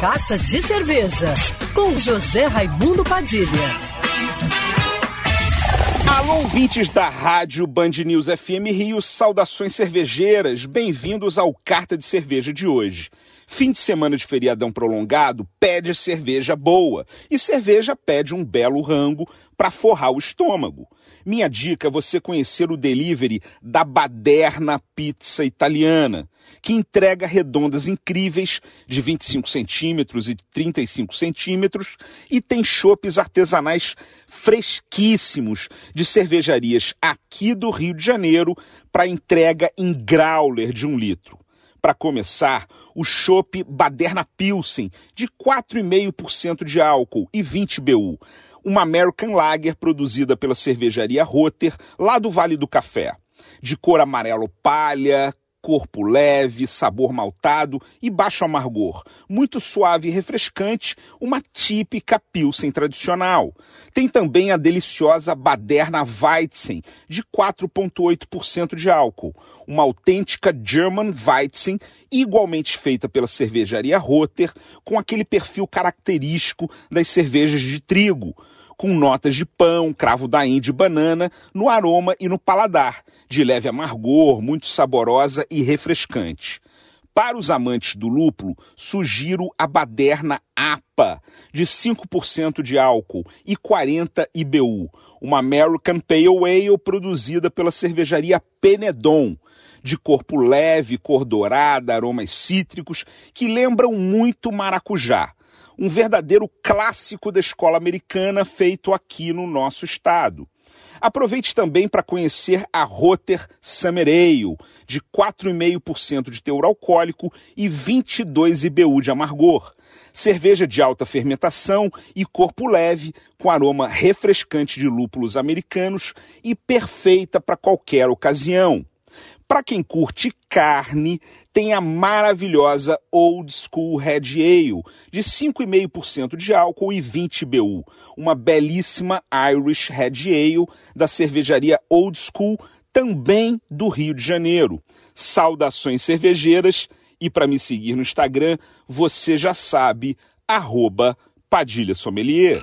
Carta de Cerveja, com José Raimundo Padilha. Alô, ouvintes da Rádio Band News FM Rio, saudações cervejeiras, bem-vindos ao Carta de Cerveja de hoje. Fim de semana de feriadão prolongado pede cerveja boa e cerveja pede um belo rango para forrar o estômago. Minha dica é você conhecer o delivery da Baderna Pizza Italiana, que entrega redondas incríveis de 25 centímetros e 35 centímetros e tem chopes artesanais fresquíssimos de cervejarias aqui do Rio de Janeiro para entrega em growler de um litro. Para começar, o chopp Baderna Pilsen, de 4,5% de álcool e 20 BU uma American Lager produzida pela cervejaria Rotter, lá do Vale do Café. De cor amarelo palha, corpo leve, sabor maltado e baixo amargor. Muito suave e refrescante, uma típica Pilsen tradicional. Tem também a deliciosa Baderna Weizen, de 4,8% de álcool. Uma autêntica German Weizen, igualmente feita pela cervejaria Rotter, com aquele perfil característico das cervejas de trigo com notas de pão, cravo da Índia e banana no aroma e no paladar, de leve amargor, muito saborosa e refrescante. Para os amantes do lúpulo, sugiro a Baderna APA, de 5% de álcool e 40 IBU, uma American Pale Ale produzida pela cervejaria Penedon, de corpo leve, cor dourada, aromas cítricos que lembram muito maracujá um verdadeiro clássico da escola americana feito aqui no nosso estado. Aproveite também para conhecer a Rotter Summer Ale, de 4,5% de teor alcoólico e 22 IBU de amargor. Cerveja de alta fermentação e corpo leve, com aroma refrescante de lúpulos americanos e perfeita para qualquer ocasião. Para quem curte carne, tem a maravilhosa Old School Red Ale, de 5,5% de álcool e 20 BU. Uma belíssima Irish Red Ale da cervejaria Old School, também do Rio de Janeiro. Saudações cervejeiras e para me seguir no Instagram, você já sabe, arroba Padilha Sommelier.